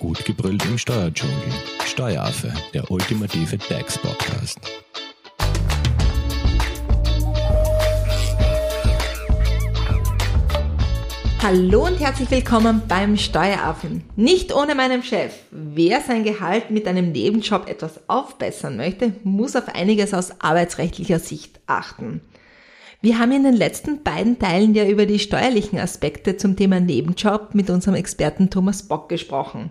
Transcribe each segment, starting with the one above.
Gut gebrüllt im Steuerdschungel. Steueraffe, der ultimative DAX-Podcast. Hallo und herzlich willkommen beim Steueraffen. Nicht ohne meinen Chef. Wer sein Gehalt mit einem Nebenjob etwas aufbessern möchte, muss auf einiges aus arbeitsrechtlicher Sicht achten. Wir haben in den letzten beiden Teilen ja über die steuerlichen Aspekte zum Thema Nebenjob mit unserem Experten Thomas Bock gesprochen.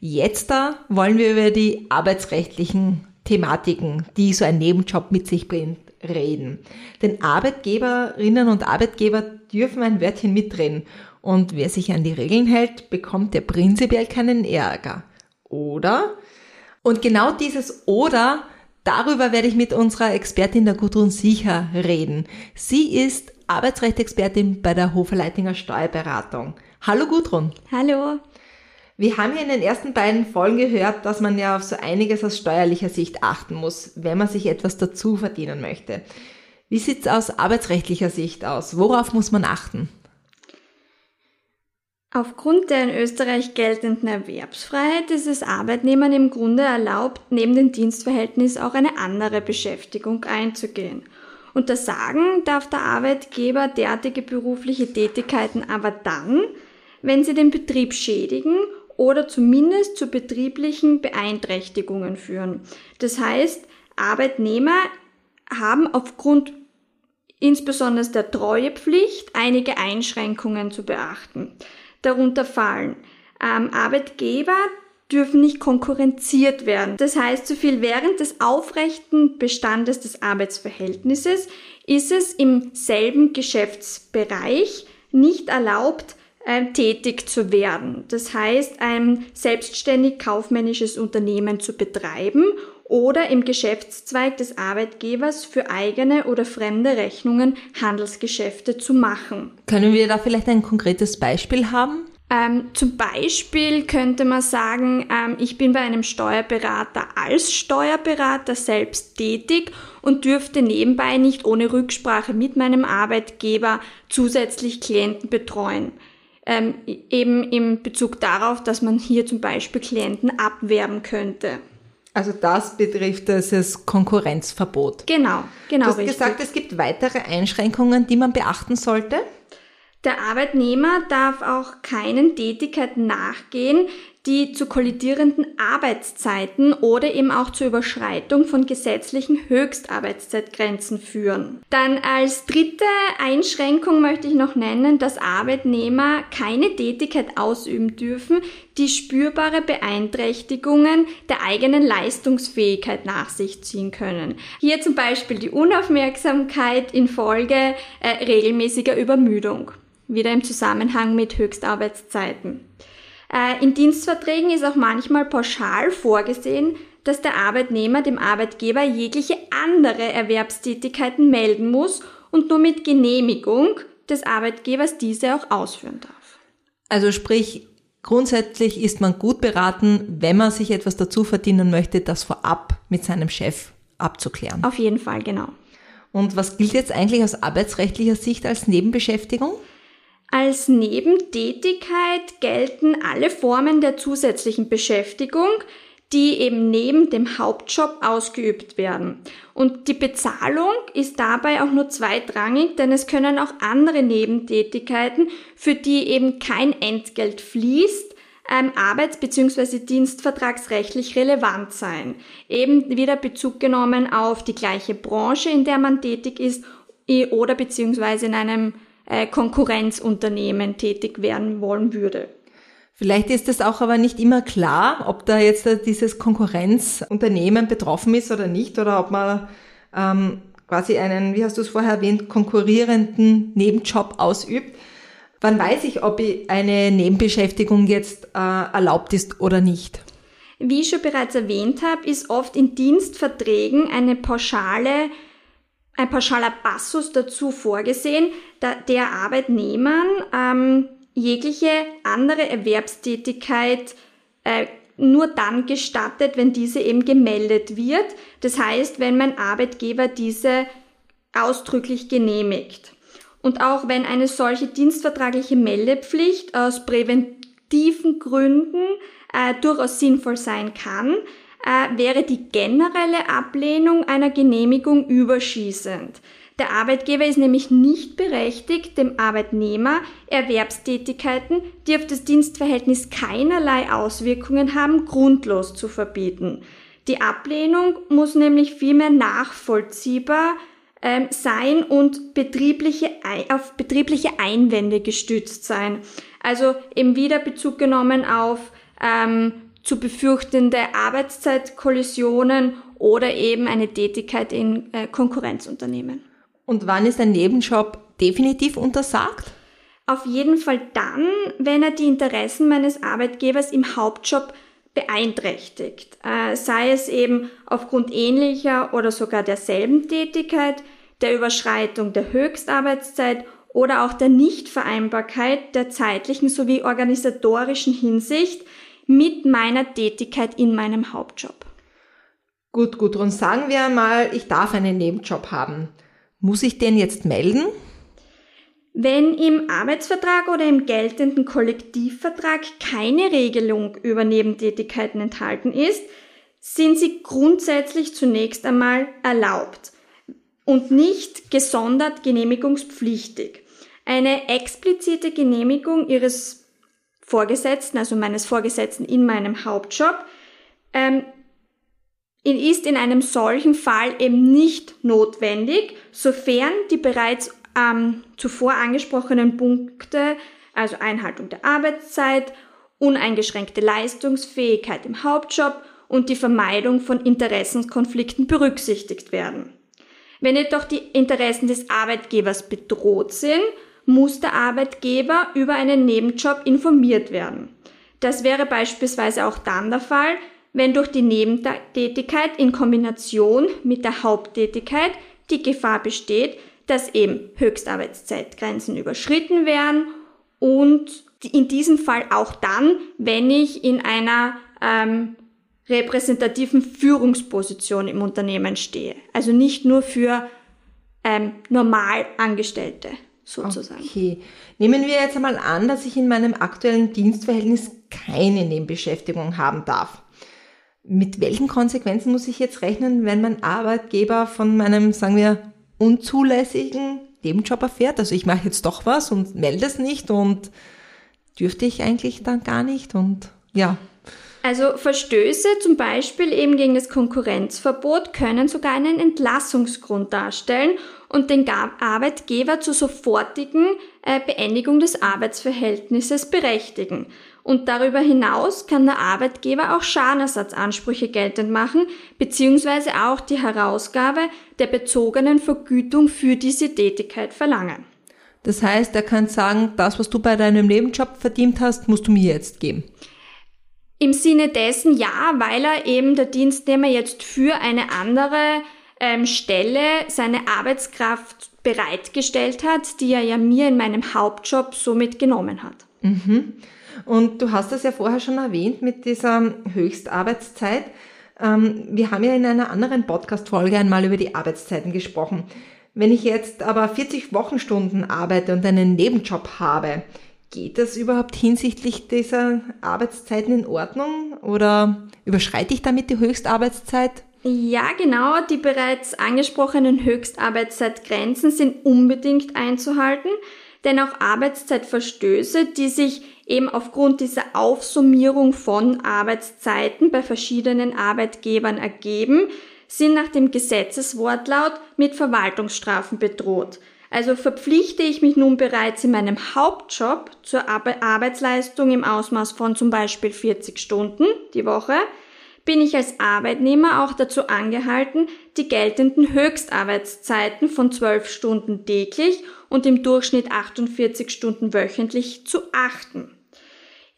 Jetzt da wollen wir über die arbeitsrechtlichen Thematiken, die so ein Nebenjob mit sich bringt, reden. Denn Arbeitgeberinnen und Arbeitgeber dürfen ein Wörtchen mitreden. Und wer sich an die Regeln hält, bekommt ja prinzipiell keinen Ärger. Oder? Und genau dieses Oder Darüber werde ich mit unserer Expertin der Gudrun Sicher reden. Sie ist Arbeitsrechtsexpertin bei der Hoferleitinger Steuerberatung. Hallo Gudrun. Hallo. Wir haben ja in den ersten beiden Folgen gehört, dass man ja auf so einiges aus steuerlicher Sicht achten muss, wenn man sich etwas dazu verdienen möchte. Wie sieht's aus arbeitsrechtlicher Sicht aus? Worauf muss man achten? Aufgrund der in Österreich geltenden Erwerbsfreiheit ist es Arbeitnehmern im Grunde erlaubt, neben dem Dienstverhältnis auch eine andere Beschäftigung einzugehen. Untersagen darf der Arbeitgeber derartige berufliche Tätigkeiten aber dann, wenn sie den Betrieb schädigen oder zumindest zu betrieblichen Beeinträchtigungen führen. Das heißt, Arbeitnehmer haben aufgrund insbesondere der Treuepflicht einige Einschränkungen zu beachten darunter fallen. Ähm, Arbeitgeber dürfen nicht konkurrenziert werden. Das heißt, so viel während des aufrechten Bestandes des Arbeitsverhältnisses ist es im selben Geschäftsbereich nicht erlaubt, äh, tätig zu werden. Das heißt, ein selbstständig kaufmännisches Unternehmen zu betreiben oder im Geschäftszweig des Arbeitgebers für eigene oder fremde Rechnungen Handelsgeschäfte zu machen. Können wir da vielleicht ein konkretes Beispiel haben? Ähm, zum Beispiel könnte man sagen, ähm, ich bin bei einem Steuerberater als Steuerberater selbst tätig und dürfte nebenbei nicht ohne Rücksprache mit meinem Arbeitgeber zusätzlich Klienten betreuen. Ähm, eben im Bezug darauf, dass man hier zum Beispiel Klienten abwerben könnte. Also das betrifft das Konkurrenzverbot. Genau, genau. Du hast richtig. gesagt, es gibt weitere Einschränkungen, die man beachten sollte? Der Arbeitnehmer darf auch keinen Tätigkeiten nachgehen, die zu kollidierenden Arbeitszeiten oder eben auch zur Überschreitung von gesetzlichen Höchstarbeitszeitgrenzen führen. Dann als dritte Einschränkung möchte ich noch nennen, dass Arbeitnehmer keine Tätigkeit ausüben dürfen, die spürbare Beeinträchtigungen der eigenen Leistungsfähigkeit nach sich ziehen können. Hier zum Beispiel die Unaufmerksamkeit infolge äh, regelmäßiger Übermüdung wieder im Zusammenhang mit Höchstarbeitszeiten. Äh, in Dienstverträgen ist auch manchmal pauschal vorgesehen, dass der Arbeitnehmer dem Arbeitgeber jegliche andere Erwerbstätigkeiten melden muss und nur mit Genehmigung des Arbeitgebers diese auch ausführen darf. Also sprich, grundsätzlich ist man gut beraten, wenn man sich etwas dazu verdienen möchte, das vorab mit seinem Chef abzuklären. Auf jeden Fall, genau. Und was gilt jetzt eigentlich aus arbeitsrechtlicher Sicht als Nebenbeschäftigung? Als Nebentätigkeit gelten alle Formen der zusätzlichen Beschäftigung, die eben neben dem Hauptjob ausgeübt werden. Und die Bezahlung ist dabei auch nur zweitrangig, denn es können auch andere Nebentätigkeiten, für die eben kein Entgelt fließt, ähm, arbeits- bzw. dienstvertragsrechtlich relevant sein. Eben wieder Bezug genommen auf die gleiche Branche, in der man tätig ist oder beziehungsweise in einem äh, Konkurrenzunternehmen tätig werden wollen würde. Vielleicht ist es auch aber nicht immer klar, ob da jetzt dieses Konkurrenzunternehmen betroffen ist oder nicht, oder ob man ähm, quasi einen, wie hast du es vorher erwähnt, konkurrierenden Nebenjob ausübt. Wann weiß ich, ob eine Nebenbeschäftigung jetzt äh, erlaubt ist oder nicht? Wie ich schon bereits erwähnt habe, ist oft in Dienstverträgen eine pauschale ein pauschaler Passus dazu vorgesehen, da der Arbeitnehmern ähm, jegliche andere Erwerbstätigkeit äh, nur dann gestattet, wenn diese eben gemeldet wird. Das heißt, wenn mein Arbeitgeber diese ausdrücklich genehmigt. Und auch wenn eine solche dienstvertragliche Meldepflicht aus prävent objektiven Gründen äh, durchaus sinnvoll sein kann, äh, wäre die generelle Ablehnung einer Genehmigung überschießend. Der Arbeitgeber ist nämlich nicht berechtigt, dem Arbeitnehmer Erwerbstätigkeiten, die auf das Dienstverhältnis keinerlei Auswirkungen haben, grundlos zu verbieten. Die Ablehnung muss nämlich vielmehr nachvollziehbar ähm, sein und betriebliche, auf betriebliche Einwände gestützt sein. Also eben wieder Bezug genommen auf ähm, zu befürchtende Arbeitszeitkollisionen oder eben eine Tätigkeit in äh, Konkurrenzunternehmen. Und wann ist ein Nebenjob definitiv untersagt? Auf jeden Fall dann, wenn er die Interessen meines Arbeitgebers im Hauptjob beeinträchtigt, äh, sei es eben aufgrund ähnlicher oder sogar derselben Tätigkeit, der Überschreitung der Höchstarbeitszeit oder auch der Nichtvereinbarkeit der zeitlichen sowie organisatorischen Hinsicht mit meiner Tätigkeit in meinem Hauptjob. Gut, gut. Und sagen wir mal, ich darf einen Nebenjob haben. Muss ich den jetzt melden? Wenn im Arbeitsvertrag oder im geltenden Kollektivvertrag keine Regelung über Nebentätigkeiten enthalten ist, sind sie grundsätzlich zunächst einmal erlaubt und nicht gesondert genehmigungspflichtig. Eine explizite Genehmigung Ihres Vorgesetzten, also meines Vorgesetzten in meinem Hauptjob, ähm, ist in einem solchen Fall eben nicht notwendig, sofern die bereits ähm, zuvor angesprochenen Punkte, also Einhaltung der Arbeitszeit, uneingeschränkte Leistungsfähigkeit im Hauptjob und die Vermeidung von Interessenskonflikten berücksichtigt werden. Wenn jedoch die Interessen des Arbeitgebers bedroht sind, muss der Arbeitgeber über einen Nebenjob informiert werden. Das wäre beispielsweise auch dann der Fall, wenn durch die Nebentätigkeit in Kombination mit der Haupttätigkeit die Gefahr besteht, dass eben Höchstarbeitszeitgrenzen überschritten werden und in diesem Fall auch dann, wenn ich in einer ähm, repräsentativen Führungsposition im Unternehmen stehe. Also nicht nur für ähm, Normalangestellte sozusagen. Okay. Nehmen wir jetzt einmal an, dass ich in meinem aktuellen Dienstverhältnis keine Nebenbeschäftigung haben darf. Mit welchen Konsequenzen muss ich jetzt rechnen, wenn mein Arbeitgeber von meinem, sagen wir, unzulässigen Nebenjob erfährt. Also ich mache jetzt doch was und melde es nicht und dürfte ich eigentlich dann gar nicht und ja. Also Verstöße zum Beispiel eben gegen das Konkurrenzverbot können sogar einen Entlassungsgrund darstellen und den Arbeitgeber zur sofortigen äh, Beendigung des Arbeitsverhältnisses berechtigen. Und darüber hinaus kann der Arbeitgeber auch Schadenersatzansprüche geltend machen, beziehungsweise auch die Herausgabe der bezogenen Vergütung für diese Tätigkeit verlangen. Das heißt, er kann sagen, das, was du bei deinem Nebenjob verdient hast, musst du mir jetzt geben. Im Sinne dessen ja, weil er eben der Dienstnehmer jetzt für eine andere ähm, Stelle seine Arbeitskraft bereitgestellt hat, die er ja mir in meinem Hauptjob somit genommen hat. Mhm. Und du hast das ja vorher schon erwähnt mit dieser Höchstarbeitszeit. Ähm, wir haben ja in einer anderen Podcast-Folge einmal über die Arbeitszeiten gesprochen. Wenn ich jetzt aber 40 Wochenstunden arbeite und einen Nebenjob habe, geht das überhaupt hinsichtlich dieser Arbeitszeiten in Ordnung oder überschreite ich damit die Höchstarbeitszeit? Ja, genau. Die bereits angesprochenen Höchstarbeitszeitgrenzen sind unbedingt einzuhalten, denn auch Arbeitszeitverstöße, die sich eben aufgrund dieser Aufsummierung von Arbeitszeiten bei verschiedenen Arbeitgebern ergeben, sind nach dem Gesetzeswortlaut mit Verwaltungsstrafen bedroht. Also verpflichte ich mich nun bereits in meinem Hauptjob zur Arbeitsleistung im Ausmaß von zum Beispiel 40 Stunden die Woche, bin ich als Arbeitnehmer auch dazu angehalten, die geltenden Höchstarbeitszeiten von 12 Stunden täglich und im Durchschnitt 48 Stunden wöchentlich zu achten.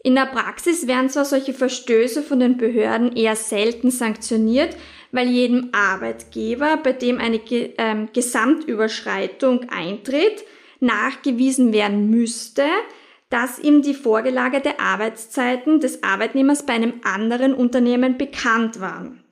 In der Praxis werden zwar solche Verstöße von den Behörden eher selten sanktioniert, weil jedem Arbeitgeber, bei dem eine ähm, Gesamtüberschreitung eintritt, nachgewiesen werden müsste, dass ihm die vorgelagerte Arbeitszeiten des Arbeitnehmers bei einem anderen Unternehmen bekannt waren.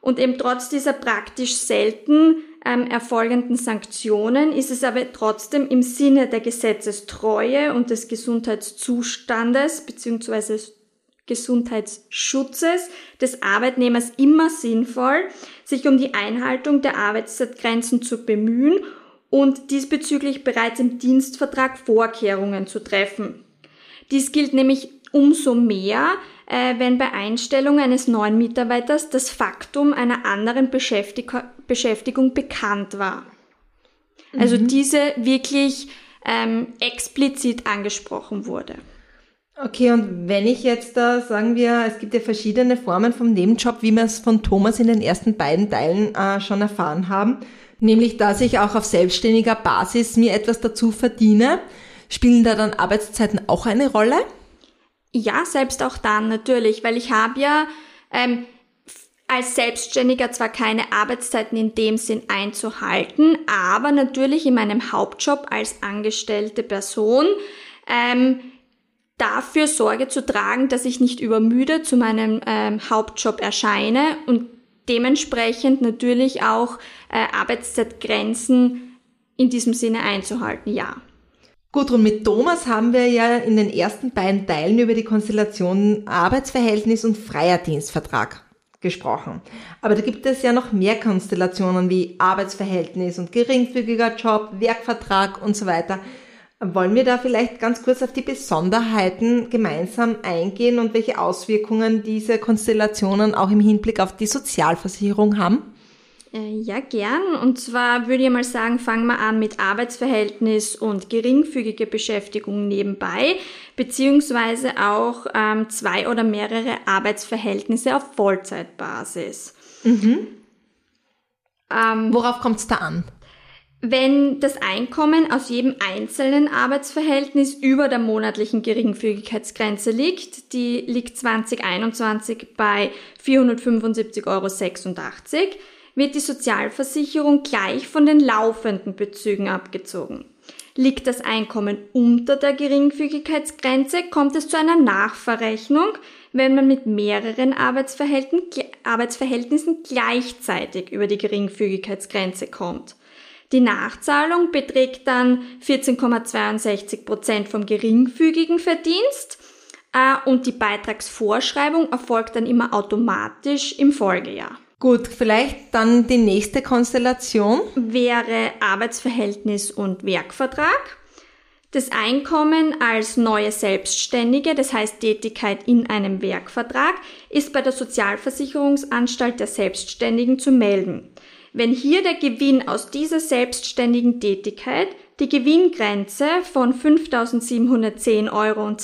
Und eben trotz dieser praktisch selten ähm, erfolgenden Sanktionen ist es aber trotzdem im Sinne der Gesetzestreue und des Gesundheitszustandes bzw. Gesundheitsschutzes des Arbeitnehmers immer sinnvoll, sich um die Einhaltung der Arbeitszeitgrenzen zu bemühen und diesbezüglich bereits im Dienstvertrag Vorkehrungen zu treffen. Dies gilt nämlich umso mehr, äh, wenn bei Einstellung eines neuen Mitarbeiters das Faktum einer anderen Beschäftig Beschäftigung bekannt war. Also mhm. diese wirklich ähm, explizit angesprochen wurde. Okay, und wenn ich jetzt da, sagen wir, es gibt ja verschiedene Formen vom Nebenjob, wie wir es von Thomas in den ersten beiden Teilen äh, schon erfahren haben, nämlich dass ich auch auf selbstständiger Basis mir etwas dazu verdiene, spielen da dann Arbeitszeiten auch eine Rolle? Ja, selbst auch dann natürlich, weil ich habe ja ähm, als Selbstständiger zwar keine Arbeitszeiten in dem Sinn einzuhalten, aber natürlich in meinem Hauptjob als angestellte Person ähm, dafür Sorge zu tragen, dass ich nicht übermüde zu meinem ähm, Hauptjob erscheine und dementsprechend natürlich auch äh, Arbeitszeitgrenzen in diesem Sinne einzuhalten, ja. Gut, und mit Thomas haben wir ja in den ersten beiden Teilen über die Konstellation Arbeitsverhältnis und freier Dienstvertrag gesprochen. Aber da gibt es ja noch mehr Konstellationen wie Arbeitsverhältnis und geringfügiger Job, Werkvertrag und so weiter. Wollen wir da vielleicht ganz kurz auf die Besonderheiten gemeinsam eingehen und welche Auswirkungen diese Konstellationen auch im Hinblick auf die Sozialversicherung haben? Äh, ja, gern. Und zwar würde ich mal sagen, fangen wir an mit Arbeitsverhältnis und geringfügige Beschäftigung nebenbei, beziehungsweise auch ähm, zwei oder mehrere Arbeitsverhältnisse auf Vollzeitbasis. Mhm. Ähm, Worauf kommt es da an? Wenn das Einkommen aus jedem einzelnen Arbeitsverhältnis über der monatlichen Geringfügigkeitsgrenze liegt, die liegt 2021 bei 475,86 Euro, wird die Sozialversicherung gleich von den laufenden Bezügen abgezogen. Liegt das Einkommen unter der Geringfügigkeitsgrenze, kommt es zu einer Nachverrechnung, wenn man mit mehreren Arbeitsverhältnissen gleichzeitig über die Geringfügigkeitsgrenze kommt. Die Nachzahlung beträgt dann 14,62 Prozent vom geringfügigen Verdienst äh, und die Beitragsvorschreibung erfolgt dann immer automatisch im Folgejahr. Gut, vielleicht dann die nächste Konstellation. Wäre Arbeitsverhältnis und Werkvertrag. Das Einkommen als neue Selbstständige, das heißt Tätigkeit in einem Werkvertrag, ist bei der Sozialversicherungsanstalt der Selbstständigen zu melden. Wenn hier der Gewinn aus dieser selbstständigen Tätigkeit die Gewinngrenze von 5.710,32 Euro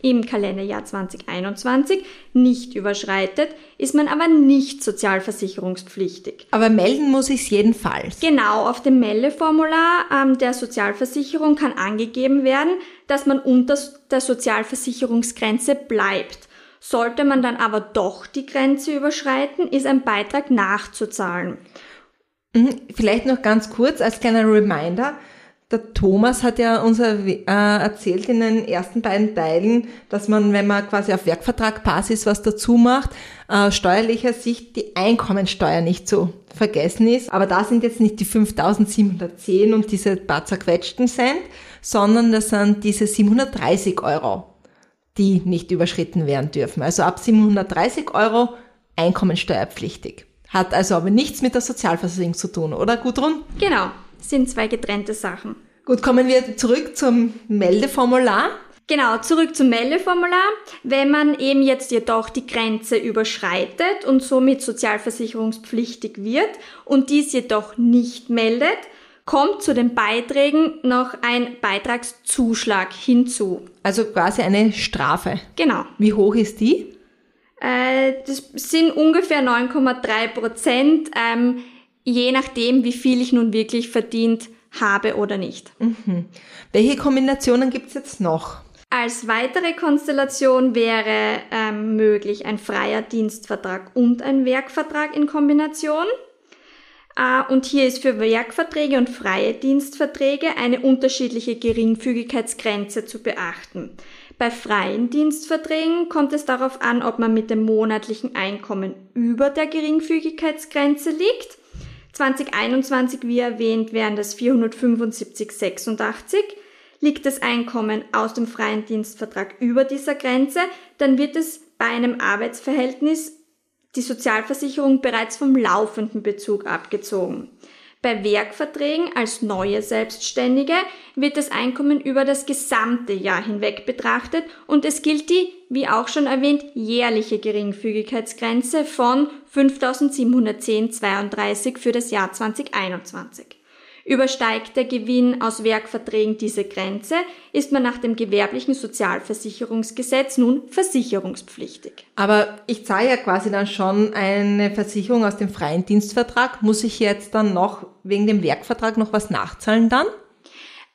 im Kalenderjahr 2021 nicht überschreitet, ist man aber nicht sozialversicherungspflichtig. Aber melden muss ich es jedenfalls. Genau, auf dem Meldeformular ähm, der Sozialversicherung kann angegeben werden, dass man unter der Sozialversicherungsgrenze bleibt. Sollte man dann aber doch die Grenze überschreiten, ist ein Beitrag nachzuzahlen. Mhm, vielleicht noch ganz kurz als kleiner Reminder. Der Thomas hat ja uns äh, erzählt in den ersten beiden Teilen, dass man, wenn man quasi auf Werkvertragbasis was dazu macht, äh, steuerlicher Sicht die Einkommensteuer nicht zu vergessen ist. Aber da sind jetzt nicht die 5710 und diese paar zerquetschten Cent, sondern das sind diese 730 Euro, die nicht überschritten werden dürfen. Also ab 730 Euro einkommensteuerpflichtig. Hat also aber nichts mit der Sozialversicherung zu tun, oder Gudrun? Genau sind zwei getrennte Sachen. Gut, kommen wir zurück zum Meldeformular. Genau, zurück zum Meldeformular. Wenn man eben jetzt jedoch die Grenze überschreitet und somit sozialversicherungspflichtig wird und dies jedoch nicht meldet, kommt zu den Beiträgen noch ein Beitragszuschlag hinzu. Also quasi eine Strafe. Genau. Wie hoch ist die? Äh, das sind ungefähr 9,3 Prozent. Ähm, je nachdem, wie viel ich nun wirklich verdient habe oder nicht. Mhm. Welche Kombinationen gibt es jetzt noch? Als weitere Konstellation wäre ähm, möglich ein freier Dienstvertrag und ein Werkvertrag in Kombination. Äh, und hier ist für Werkverträge und freie Dienstverträge eine unterschiedliche Geringfügigkeitsgrenze zu beachten. Bei freien Dienstverträgen kommt es darauf an, ob man mit dem monatlichen Einkommen über der Geringfügigkeitsgrenze liegt 2021, wie erwähnt, wären das 475,86. Liegt das Einkommen aus dem freien Dienstvertrag über dieser Grenze, dann wird es bei einem Arbeitsverhältnis die Sozialversicherung bereits vom laufenden Bezug abgezogen. Bei Werkverträgen als neue Selbstständige wird das Einkommen über das gesamte Jahr hinweg betrachtet und es gilt die, wie auch schon erwähnt, jährliche Geringfügigkeitsgrenze von 5.710,32 für das Jahr 2021. Übersteigt der Gewinn aus Werkverträgen diese Grenze, ist man nach dem gewerblichen Sozialversicherungsgesetz nun versicherungspflichtig. Aber ich zahle ja quasi dann schon eine Versicherung aus dem freien Dienstvertrag. Muss ich jetzt dann noch wegen dem Werkvertrag noch was nachzahlen dann?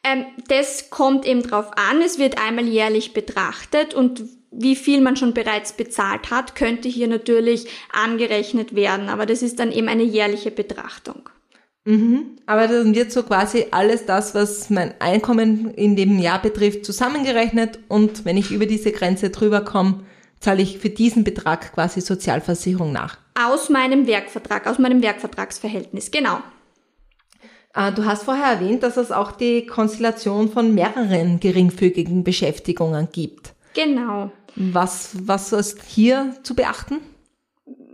Ähm, das kommt eben drauf an. Es wird einmal jährlich betrachtet und wie viel man schon bereits bezahlt hat, könnte hier natürlich angerechnet werden. Aber das ist dann eben eine jährliche Betrachtung. Mhm. Aber dann wird so quasi alles das, was mein Einkommen in dem Jahr betrifft, zusammengerechnet und wenn ich über diese Grenze drüber komme, zahle ich für diesen Betrag quasi Sozialversicherung nach. Aus meinem Werkvertrag, aus meinem Werkvertragsverhältnis, genau. Ah, du hast vorher erwähnt, dass es auch die Konstellation von mehreren geringfügigen Beschäftigungen gibt. Genau. Was, was ist hier zu beachten?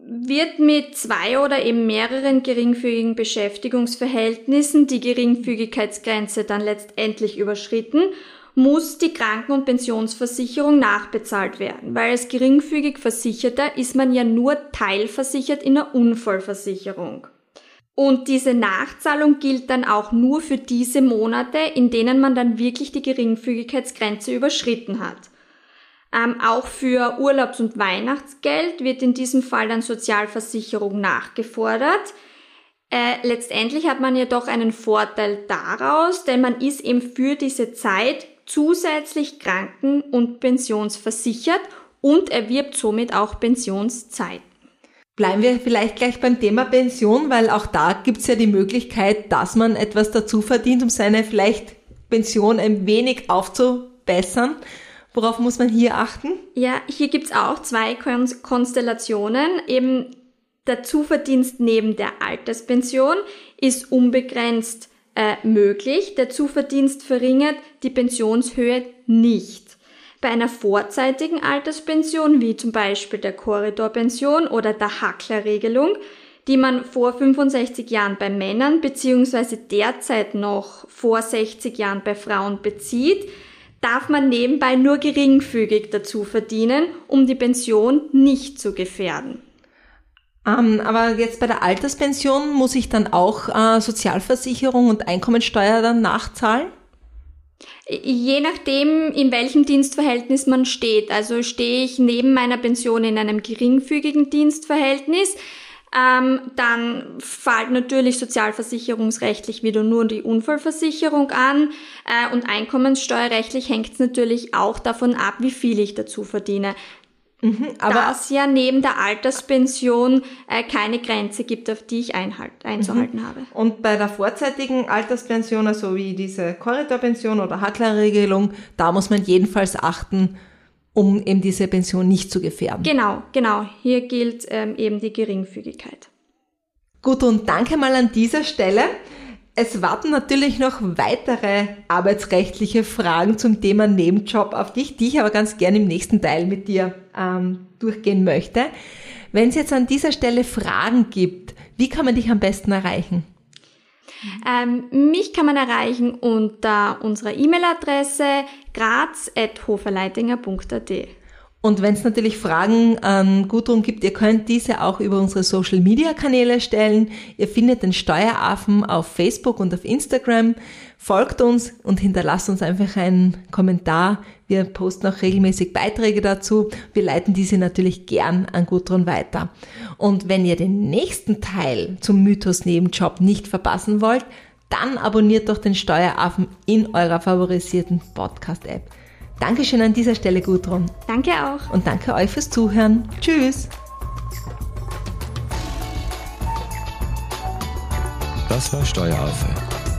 Wird mit zwei oder eben mehreren geringfügigen Beschäftigungsverhältnissen die Geringfügigkeitsgrenze dann letztendlich überschritten, muss die Kranken- und Pensionsversicherung nachbezahlt werden, weil als geringfügig Versicherter ist man ja nur teilversichert in der Unfallversicherung. Und diese Nachzahlung gilt dann auch nur für diese Monate, in denen man dann wirklich die Geringfügigkeitsgrenze überschritten hat. Ähm, auch für Urlaubs- und Weihnachtsgeld wird in diesem Fall dann Sozialversicherung nachgefordert. Äh, letztendlich hat man jedoch einen Vorteil daraus, denn man ist eben für diese Zeit zusätzlich kranken- und pensionsversichert und erwirbt somit auch Pensionszeiten. Bleiben wir vielleicht gleich beim Thema Pension, weil auch da gibt's ja die Möglichkeit, dass man etwas dazu verdient, um seine vielleicht Pension ein wenig aufzubessern. Worauf muss man hier achten? Ja, hier gibt's auch zwei Konstellationen. Eben der Zuverdienst neben der Alterspension ist unbegrenzt äh, möglich. Der Zuverdienst verringert die Pensionshöhe nicht. Bei einer vorzeitigen Alterspension, wie zum Beispiel der Korridorpension oder der Hacklerregelung, die man vor 65 Jahren bei Männern beziehungsweise derzeit noch vor 60 Jahren bei Frauen bezieht, darf man nebenbei nur geringfügig dazu verdienen, um die Pension nicht zu gefährden. Ähm, aber jetzt bei der Alterspension muss ich dann auch äh, Sozialversicherung und Einkommensteuer dann nachzahlen? Je nachdem, in welchem Dienstverhältnis man steht. Also stehe ich neben meiner Pension in einem geringfügigen Dienstverhältnis, ähm, dann fällt natürlich sozialversicherungsrechtlich wieder nur die Unfallversicherung an äh, und einkommenssteuerrechtlich hängt es natürlich auch davon ab, wie viel ich dazu verdiene. Mhm, aber es ja neben der Alterspension äh, keine Grenze gibt, auf die ich einhalt, einzuhalten mhm. habe. Und bei der vorzeitigen Alterspension, also wie diese Korridorpension oder Hacklerregelung, da muss man jedenfalls achten, um eben diese Pension nicht zu gefährden. Genau, genau. Hier gilt ähm, eben die Geringfügigkeit. Gut, und danke mal an dieser Stelle. Es warten natürlich noch weitere arbeitsrechtliche Fragen zum Thema Nebenjob auf dich, die ich aber ganz gerne im nächsten Teil mit dir ähm, durchgehen möchte. Wenn es jetzt an dieser Stelle Fragen gibt, wie kann man dich am besten erreichen? Ähm, mich kann man erreichen unter unserer E-Mail-Adresse graz.hoferleitinger.at. Und wenn es natürlich Fragen an Gudrun gibt, ihr könnt diese auch über unsere Social Media Kanäle stellen. Ihr findet den Steueraffen auf Facebook und auf Instagram. Folgt uns und hinterlasst uns einfach einen Kommentar. Wir posten auch regelmäßig Beiträge dazu. Wir leiten diese natürlich gern an Gudrun weiter. Und wenn ihr den nächsten Teil zum Mythos Nebenjob nicht verpassen wollt, dann abonniert doch den Steueraffen in eurer favorisierten Podcast-App. Dankeschön an dieser Stelle, Gudrun. Danke auch. Und danke euch fürs Zuhören. Tschüss. Das war Steueraffe.